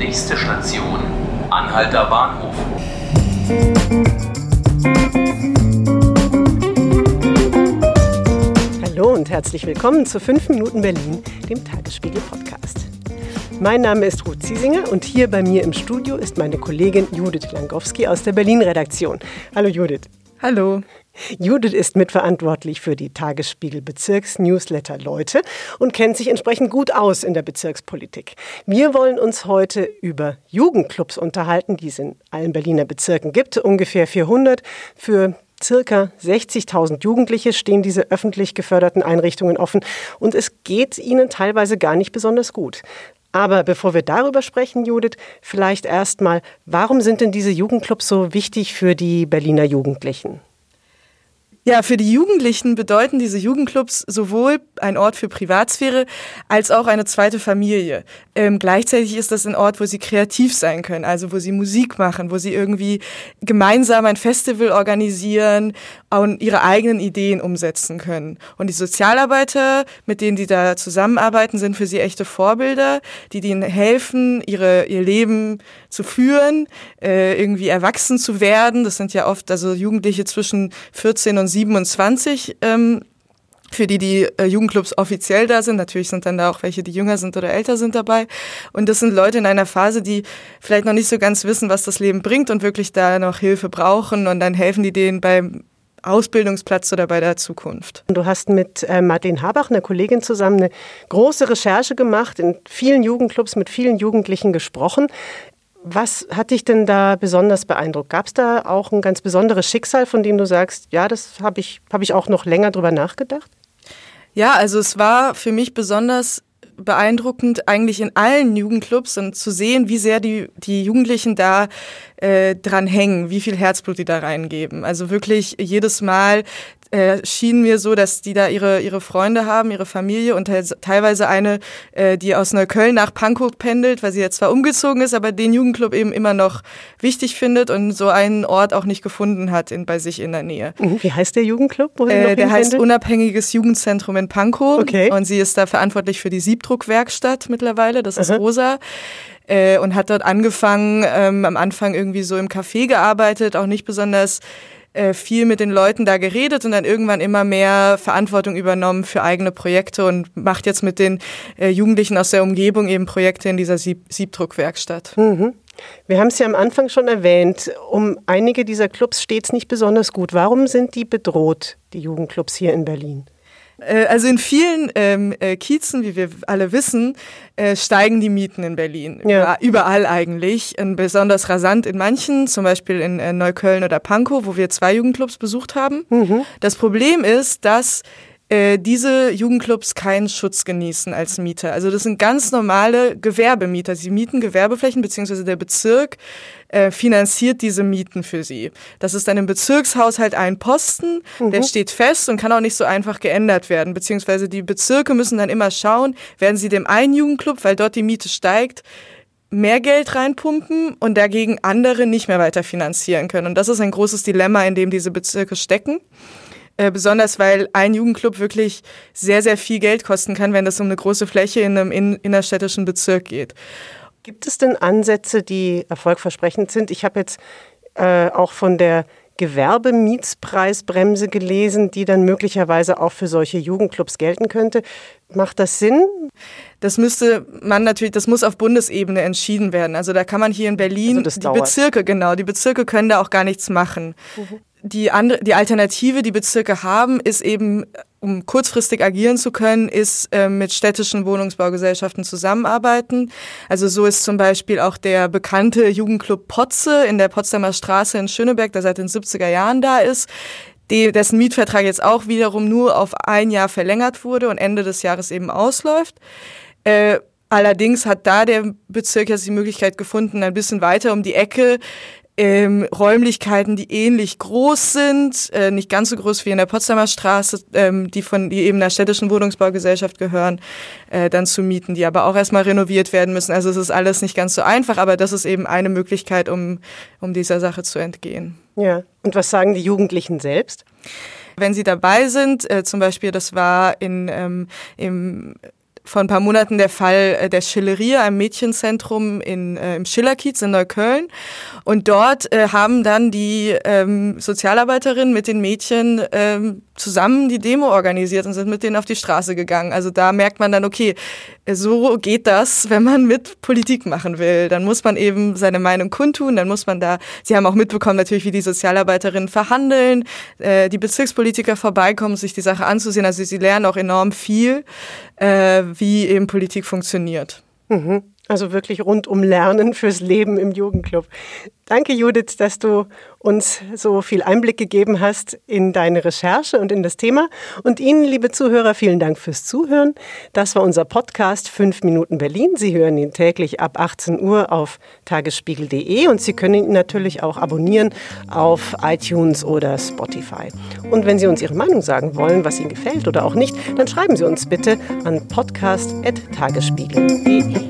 Nächste Station, Anhalter Bahnhof. Hallo und herzlich willkommen zu 5 Minuten Berlin, dem Tagesspiegel Podcast. Mein Name ist Ruth Ziesinger und hier bei mir im Studio ist meine Kollegin Judith Langowski aus der Berlin-Redaktion. Hallo Judith. Hallo. Judith ist mitverantwortlich für die Tagesspiegel Bezirks-Newsletter Leute und kennt sich entsprechend gut aus in der Bezirkspolitik. Wir wollen uns heute über Jugendclubs unterhalten, die es in allen Berliner Bezirken gibt, ungefähr 400. Für circa 60.000 Jugendliche stehen diese öffentlich geförderten Einrichtungen offen und es geht ihnen teilweise gar nicht besonders gut. Aber bevor wir darüber sprechen, Judith, vielleicht erstmal, warum sind denn diese Jugendclubs so wichtig für die Berliner Jugendlichen? Ja, für die Jugendlichen bedeuten diese Jugendclubs sowohl ein Ort für Privatsphäre als auch eine zweite Familie. Ähm, gleichzeitig ist das ein Ort, wo sie kreativ sein können, also wo sie Musik machen, wo sie irgendwie gemeinsam ein Festival organisieren und ihre eigenen Ideen umsetzen können. Und die Sozialarbeiter, mit denen die da zusammenarbeiten, sind für sie echte Vorbilder, die ihnen helfen, ihre, ihr Leben zu führen, äh, irgendwie erwachsen zu werden. Das sind ja oft also Jugendliche zwischen 14 und 27, ähm, für die die äh, Jugendclubs offiziell da sind. Natürlich sind dann da auch welche, die jünger sind oder älter sind dabei. Und das sind Leute in einer Phase, die vielleicht noch nicht so ganz wissen, was das Leben bringt und wirklich da noch Hilfe brauchen. Und dann helfen die denen beim Ausbildungsplatz oder bei der Zukunft. Du hast mit äh, Martin Habach, einer Kollegin, zusammen eine große Recherche gemacht, in vielen Jugendclubs mit vielen Jugendlichen gesprochen. Was hat dich denn da besonders beeindruckt? Gab es da auch ein ganz besonderes Schicksal, von dem du sagst, ja, das habe ich, hab ich auch noch länger drüber nachgedacht? Ja, also es war für mich besonders beeindruckend, eigentlich in allen Jugendclubs und zu sehen, wie sehr die, die Jugendlichen da äh, dran hängen, wie viel Herzblut die da reingeben. Also wirklich jedes Mal äh, schien mir so, dass die da ihre, ihre Freunde haben, ihre Familie und teilweise eine, äh, die aus Neukölln nach Pankow pendelt, weil sie jetzt zwar umgezogen ist, aber den Jugendclub eben immer noch wichtig findet und so einen Ort auch nicht gefunden hat in, bei sich in der Nähe. Mhm. Wie heißt der Jugendclub? Äh, der heißt Unabhängiges Jugendzentrum in Pankow okay. und sie ist da verantwortlich für die Siebdruckwerkstatt mittlerweile, das ist Aha. Rosa äh, und hat dort angefangen, ähm, am Anfang irgendwie so im Café gearbeitet, auch nicht besonders äh, viel mit den Leuten da geredet und dann irgendwann immer mehr Verantwortung übernommen für eigene Projekte und macht jetzt mit den äh, Jugendlichen aus der Umgebung eben Projekte in dieser Sieb Siebdruckwerkstatt. Mhm. Wir haben es ja am Anfang schon erwähnt, um einige dieser Clubs steht es nicht besonders gut. Warum sind die bedroht, die Jugendclubs hier in Berlin? Äh, also in vielen ähm, äh, Kiezen, wie wir alle wissen, äh, steigen die Mieten in Berlin. Ja. Überall eigentlich. Und besonders rasant in manchen, zum Beispiel in äh, Neukölln oder Pankow, wo wir zwei Jugendclubs besucht haben. Mhm. Das Problem ist, dass äh, diese Jugendclubs keinen Schutz genießen als Mieter. Also das sind ganz normale Gewerbemieter. Sie mieten Gewerbeflächen, beziehungsweise der Bezirk äh, finanziert diese Mieten für sie. Das ist dann im Bezirkshaushalt ein Posten, mhm. der steht fest und kann auch nicht so einfach geändert werden. Beziehungsweise die Bezirke müssen dann immer schauen, werden sie dem einen Jugendclub, weil dort die Miete steigt, mehr Geld reinpumpen und dagegen andere nicht mehr weiter finanzieren können. Und das ist ein großes Dilemma, in dem diese Bezirke stecken. Äh, besonders weil ein Jugendclub wirklich sehr, sehr viel Geld kosten kann, wenn es um eine große Fläche in einem in innerstädtischen Bezirk geht. Gibt es denn Ansätze, die erfolgversprechend sind? Ich habe jetzt äh, auch von der Gewerbemietspreisbremse gelesen, die dann möglicherweise auch für solche Jugendclubs gelten könnte. Macht das Sinn? Das müsste man natürlich, das muss auf Bundesebene entschieden werden. Also da kann man hier in Berlin, also die dauert. Bezirke, genau, die Bezirke können da auch gar nichts machen. Mhm die andere, die Alternative, die Bezirke haben, ist eben, um kurzfristig agieren zu können, ist äh, mit städtischen Wohnungsbaugesellschaften zusammenarbeiten. Also so ist zum Beispiel auch der bekannte Jugendclub Potze in der Potsdamer Straße in Schöneberg, der seit den 70er Jahren da ist, die, dessen Mietvertrag jetzt auch wiederum nur auf ein Jahr verlängert wurde und Ende des Jahres eben ausläuft. Äh, Allerdings hat da der Bezirk jetzt die Möglichkeit gefunden, ein bisschen weiter um die Ecke ähm, Räumlichkeiten, die ähnlich groß sind, äh, nicht ganz so groß wie in der Potsdamer Straße, ähm, die von die eben der städtischen Wohnungsbaugesellschaft gehören, äh, dann zu mieten, die aber auch erstmal renoviert werden müssen. Also es ist alles nicht ganz so einfach, aber das ist eben eine Möglichkeit, um, um dieser Sache zu entgehen. Ja. Und was sagen die Jugendlichen selbst? Wenn sie dabei sind, äh, zum Beispiel, das war in, ähm, im vor ein paar Monaten der Fall äh, der Schillerie, einem Mädchenzentrum in, äh, im Schillerkiez in Neukölln. Und dort äh, haben dann die ähm, Sozialarbeiterinnen mit den Mädchen ähm, zusammen die Demo organisiert und sind mit denen auf die Straße gegangen. Also da merkt man dann, okay, so geht das, wenn man mit Politik machen will. Dann muss man eben seine Meinung kundtun, dann muss man da, Sie haben auch mitbekommen natürlich, wie die Sozialarbeiterinnen verhandeln, äh, die Bezirkspolitiker vorbeikommen, sich die Sache anzusehen. Also sie lernen auch enorm viel, äh, wie eben Politik funktioniert. Mhm. Also wirklich rundum Lernen fürs Leben im Jugendclub. Danke, Judith, dass du uns so viel Einblick gegeben hast in deine Recherche und in das Thema. Und Ihnen, liebe Zuhörer, vielen Dank fürs Zuhören. Das war unser Podcast 5 Minuten Berlin. Sie hören ihn täglich ab 18 Uhr auf tagesspiegel.de und Sie können ihn natürlich auch abonnieren auf iTunes oder Spotify. Und wenn Sie uns Ihre Meinung sagen wollen, was Ihnen gefällt oder auch nicht, dann schreiben Sie uns bitte an podcast.tagesspiegel.de.